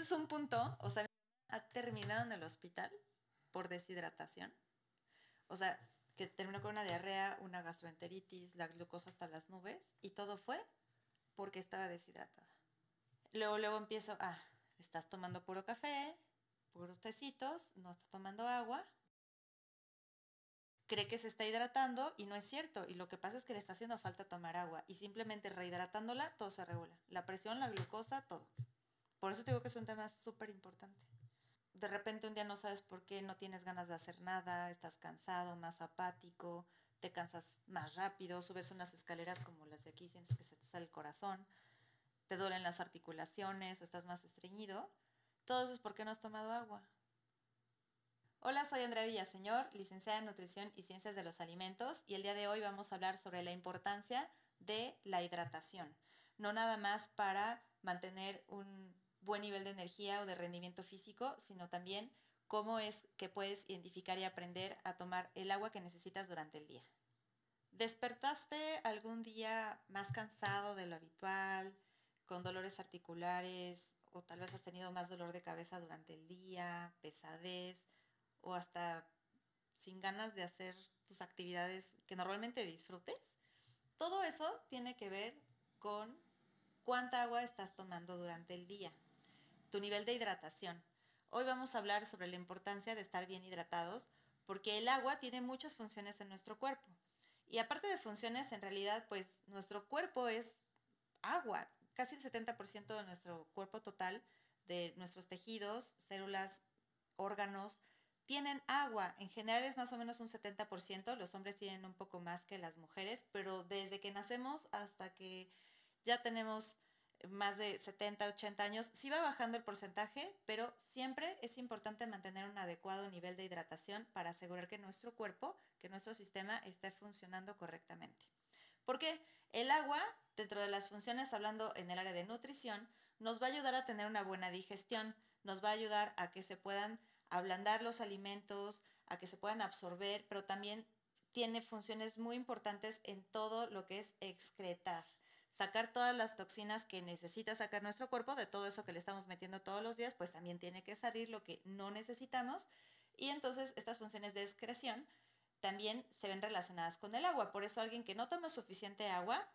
este es un punto, o sea, ha terminado en el hospital por deshidratación. O sea, que terminó con una diarrea, una gastroenteritis, la glucosa hasta las nubes, y todo fue porque estaba deshidratada. Luego, luego empiezo, ah, estás tomando puro café, puros tecitos, no estás tomando agua, cree que se está hidratando y no es cierto. Y lo que pasa es que le está haciendo falta tomar agua y simplemente rehidratándola todo se regula. La presión, la glucosa, todo. Por eso te digo que es un tema súper importante. De repente un día no sabes por qué, no tienes ganas de hacer nada, estás cansado, más apático, te cansas más rápido, subes unas escaleras como las de aquí, sientes que se te sale el corazón, te duelen las articulaciones o estás más estreñido. Todo eso es porque no has tomado agua. Hola, soy Andrea Villaseñor, licenciada en Nutrición y Ciencias de los Alimentos, y el día de hoy vamos a hablar sobre la importancia de la hidratación. No nada más para mantener un buen nivel de energía o de rendimiento físico, sino también cómo es que puedes identificar y aprender a tomar el agua que necesitas durante el día. ¿Despertaste algún día más cansado de lo habitual, con dolores articulares, o tal vez has tenido más dolor de cabeza durante el día, pesadez? o hasta sin ganas de hacer tus actividades que normalmente disfrutes, todo eso tiene que ver con cuánta agua estás tomando durante el día, tu nivel de hidratación. Hoy vamos a hablar sobre la importancia de estar bien hidratados porque el agua tiene muchas funciones en nuestro cuerpo. Y aparte de funciones, en realidad, pues nuestro cuerpo es agua. Casi el 70% de nuestro cuerpo total, de nuestros tejidos, células, órganos, tienen agua. En general es más o menos un 70%, los hombres tienen un poco más que las mujeres, pero desde que nacemos hasta que ya tenemos más de 70, 80 años, sí va bajando el porcentaje, pero siempre es importante mantener un adecuado nivel de hidratación para asegurar que nuestro cuerpo, que nuestro sistema esté funcionando correctamente. Porque el agua, dentro de las funciones, hablando en el área de nutrición, nos va a ayudar a tener una buena digestión, nos va a ayudar a que se puedan ablandar los alimentos, a que se puedan absorber, pero también tiene funciones muy importantes en todo lo que es excretar. Sacar todas las toxinas que necesita sacar nuestro cuerpo, de todo eso que le estamos metiendo todos los días, pues también tiene que salir lo que no necesitamos. Y entonces estas funciones de excreción también se ven relacionadas con el agua. Por eso alguien que no toma suficiente agua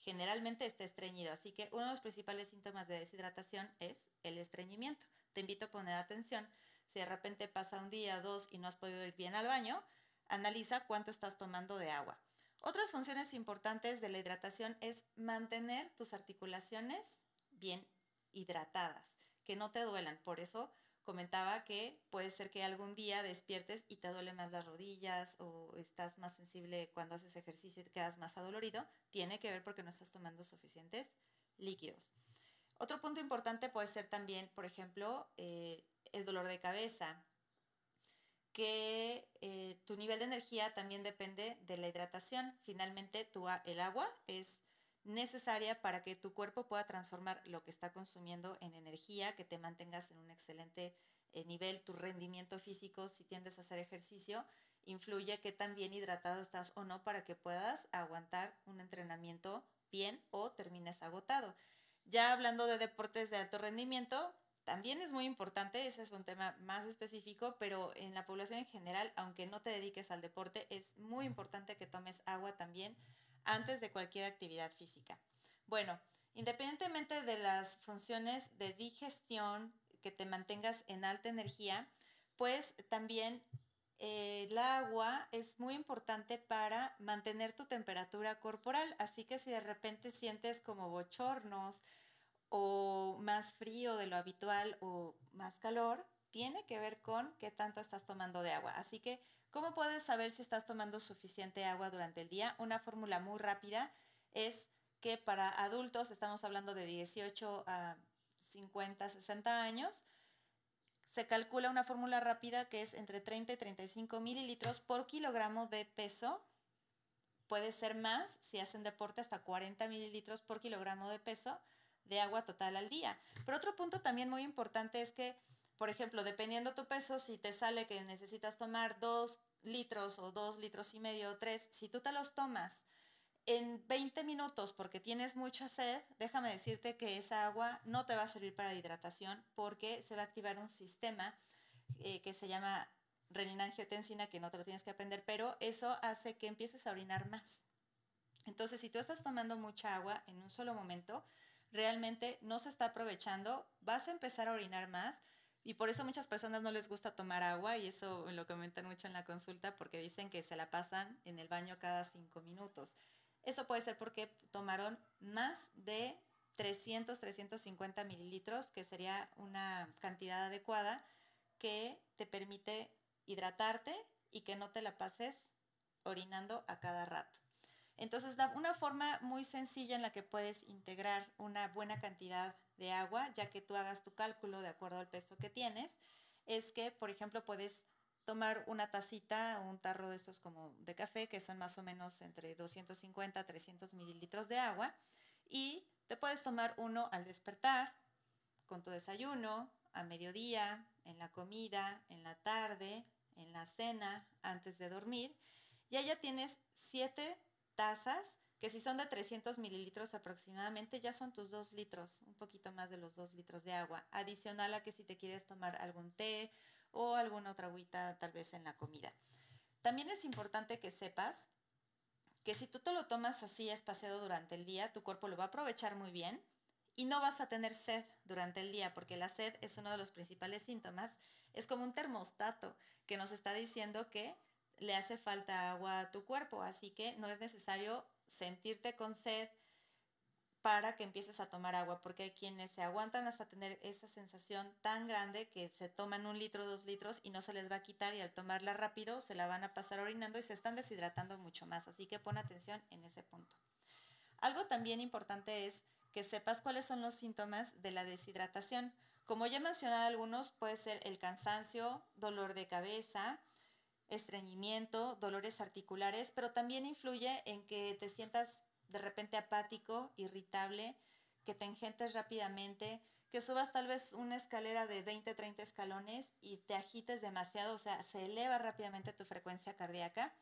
generalmente está estreñido. Así que uno de los principales síntomas de deshidratación es el estreñimiento. Te invito a poner atención si de repente pasa un día, dos y no has podido ir bien al baño, analiza cuánto estás tomando de agua. Otras funciones importantes de la hidratación es mantener tus articulaciones bien hidratadas, que no te duelan. Por eso comentaba que puede ser que algún día despiertes y te duelen más las rodillas o estás más sensible cuando haces ejercicio y te quedas más adolorido. Tiene que ver porque no estás tomando suficientes líquidos. Otro punto importante puede ser también, por ejemplo, eh, el dolor de cabeza, que eh, tu nivel de energía también depende de la hidratación. Finalmente, tu, el agua es necesaria para que tu cuerpo pueda transformar lo que está consumiendo en energía, que te mantengas en un excelente eh, nivel, tu rendimiento físico, si tiendes a hacer ejercicio, influye que tan bien hidratado estás o no para que puedas aguantar un entrenamiento bien o termines agotado. Ya hablando de deportes de alto rendimiento, también es muy importante, ese es un tema más específico, pero en la población en general, aunque no te dediques al deporte, es muy importante que tomes agua también antes de cualquier actividad física. Bueno, independientemente de las funciones de digestión, que te mantengas en alta energía, pues también eh, el agua es muy importante para mantener tu temperatura corporal, así que si de repente sientes como bochornos, o más frío de lo habitual o más calor, tiene que ver con qué tanto estás tomando de agua. Así que, ¿cómo puedes saber si estás tomando suficiente agua durante el día? Una fórmula muy rápida es que para adultos, estamos hablando de 18 a 50, 60 años, se calcula una fórmula rápida que es entre 30 y 35 mililitros por kilogramo de peso. Puede ser más si hacen deporte hasta 40 mililitros por kilogramo de peso de agua total al día. Pero otro punto también muy importante es que, por ejemplo, dependiendo tu peso, si te sale que necesitas tomar dos litros o dos litros y medio o tres, si tú te los tomas en 20 minutos, porque tienes mucha sed, déjame decirte que esa agua no te va a servir para hidratación porque se va a activar un sistema eh, que se llama renina-angiotensina, que no te lo tienes que aprender, pero eso hace que empieces a orinar más. Entonces, si tú estás tomando mucha agua en un solo momento, realmente no se está aprovechando, vas a empezar a orinar más y por eso muchas personas no les gusta tomar agua y eso lo comentan mucho en la consulta porque dicen que se la pasan en el baño cada cinco minutos. Eso puede ser porque tomaron más de 300, 350 mililitros, que sería una cantidad adecuada que te permite hidratarte y que no te la pases orinando a cada rato. Entonces, una forma muy sencilla en la que puedes integrar una buena cantidad de agua, ya que tú hagas tu cálculo de acuerdo al peso que tienes, es que, por ejemplo, puedes tomar una tacita un tarro de estos como de café, que son más o menos entre 250 a 300 mililitros de agua, y te puedes tomar uno al despertar, con tu desayuno, a mediodía, en la comida, en la tarde, en la cena, antes de dormir. Y allá tienes siete tazas, que si son de 300 mililitros aproximadamente, ya son tus 2 litros, un poquito más de los 2 litros de agua. Adicional a que si te quieres tomar algún té o alguna otra agüita tal vez en la comida. También es importante que sepas que si tú te lo tomas así espaciado durante el día, tu cuerpo lo va a aprovechar muy bien y no vas a tener sed durante el día, porque la sed es uno de los principales síntomas. Es como un termostato que nos está diciendo que le hace falta agua a tu cuerpo, así que no es necesario sentirte con sed para que empieces a tomar agua, porque hay quienes se aguantan hasta tener esa sensación tan grande que se toman un litro, dos litros y no se les va a quitar y al tomarla rápido se la van a pasar orinando y se están deshidratando mucho más, así que pon atención en ese punto. Algo también importante es que sepas cuáles son los síntomas de la deshidratación. Como ya he mencionado algunos, puede ser el cansancio, dolor de cabeza, estreñimiento, dolores articulares, pero también influye en que te sientas de repente apático, irritable, que te engentes rápidamente, que subas tal vez una escalera de 20, 30 escalones y te agites demasiado, o sea, se eleva rápidamente tu frecuencia cardíaca.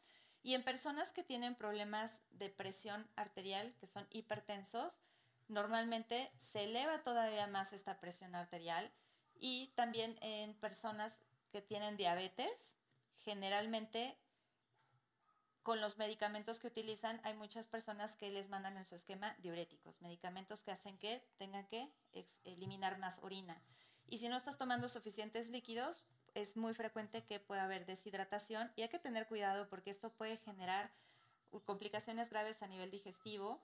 Y en personas que tienen problemas de presión arterial, que son hipertensos, normalmente se eleva todavía más esta presión arterial. Y también en personas que tienen diabetes, generalmente con los medicamentos que utilizan, hay muchas personas que les mandan en su esquema diuréticos, medicamentos que hacen que tengan que eliminar más orina. Y si no estás tomando suficientes líquidos, es muy frecuente que pueda haber deshidratación y hay que tener cuidado porque esto puede generar complicaciones graves a nivel digestivo,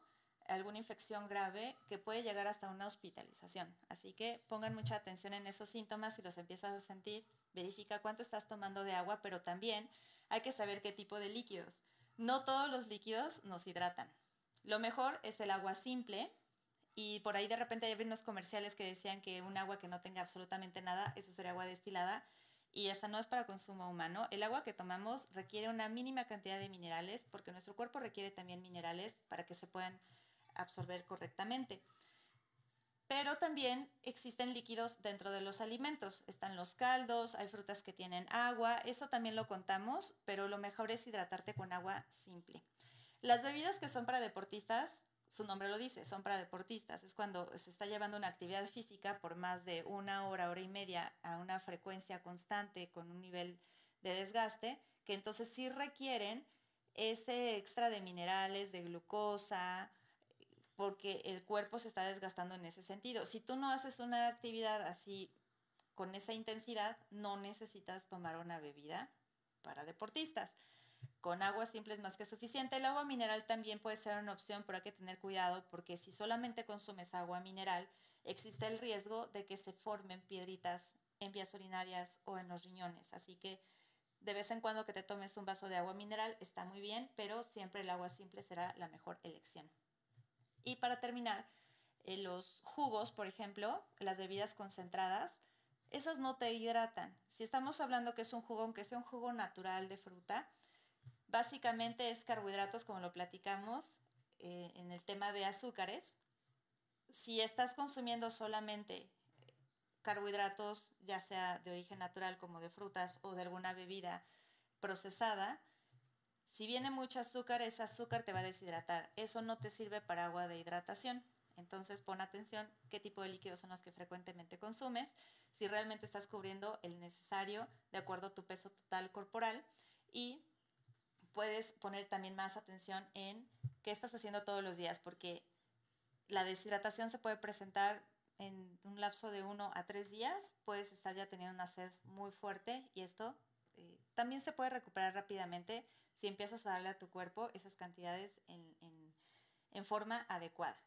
alguna infección grave que puede llegar hasta una hospitalización. Así que pongan mucha atención en esos síntomas si los empiezas a sentir verifica cuánto estás tomando de agua, pero también hay que saber qué tipo de líquidos. No todos los líquidos nos hidratan. Lo mejor es el agua simple y por ahí de repente hay unos comerciales que decían que un agua que no tenga absolutamente nada, eso sería agua destilada y esa no es para consumo humano. El agua que tomamos requiere una mínima cantidad de minerales porque nuestro cuerpo requiere también minerales para que se puedan absorber correctamente. Pero también existen líquidos dentro de los alimentos. Están los caldos, hay frutas que tienen agua, eso también lo contamos, pero lo mejor es hidratarte con agua simple. Las bebidas que son para deportistas, su nombre lo dice, son para deportistas. Es cuando se está llevando una actividad física por más de una hora, hora y media a una frecuencia constante con un nivel de desgaste, que entonces sí requieren ese extra de minerales, de glucosa, porque el cuerpo se está desgastando en ese sentido. Si tú no haces una actividad así con esa intensidad, no necesitas tomar una bebida para deportistas. Con agua simple es más que suficiente. El agua mineral también puede ser una opción, pero hay que tener cuidado porque si solamente consumes agua mineral, existe el riesgo de que se formen piedritas en vías urinarias o en los riñones. Así que de vez en cuando que te tomes un vaso de agua mineral está muy bien, pero siempre el agua simple será la mejor elección. Y para terminar, eh, los jugos, por ejemplo, las bebidas concentradas, esas no te hidratan. Si estamos hablando que es un jugo, aunque sea un jugo natural de fruta, básicamente es carbohidratos, como lo platicamos eh, en el tema de azúcares. Si estás consumiendo solamente carbohidratos, ya sea de origen natural como de frutas o de alguna bebida procesada, Si viene mucho azúcar, ese azúcar te va a deshidratar. Eso no te sirve para agua de hidratación. Entonces pon atención qué tipo de líquidos son los que frecuentemente consumes, si realmente estás cubriendo el necesario de acuerdo a tu peso total corporal y puedes poner también más atención en qué estás haciendo todos los días, porque la deshidratación se puede presentar en un lapso de uno a tres días, puedes estar ya teniendo una sed muy fuerte y esto también se puede recuperar rápidamente si empiezas a darle a tu cuerpo esas cantidades en, en forma adecuada.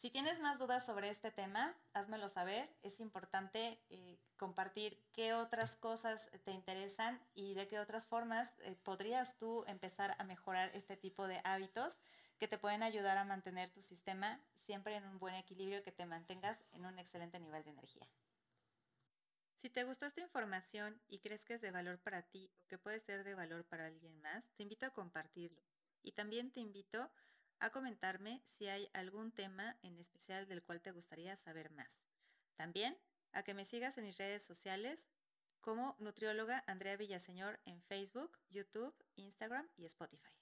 Si tienes más dudas sobre este tema, házmelo saber. Es importante eh, compartir qué otras cosas te interesan y de qué otras formas eh, podrías tú empezar a mejorar este tipo de hábitos que te pueden ayudar a mantener tu sistema siempre en un buen equilibrio, que te mantengas en un excelente nivel de energía. Si te gustó esta información y crees que es de valor para ti o que puede ser de valor para alguien más, te invito a compartirlo. Y también te invito a comentarme si hay algún tema en especial del cual te gustaría saber más. También a que me sigas en mis redes sociales como nutrióloga Andrea Villaseñor en Facebook, YouTube, Instagram y Spotify.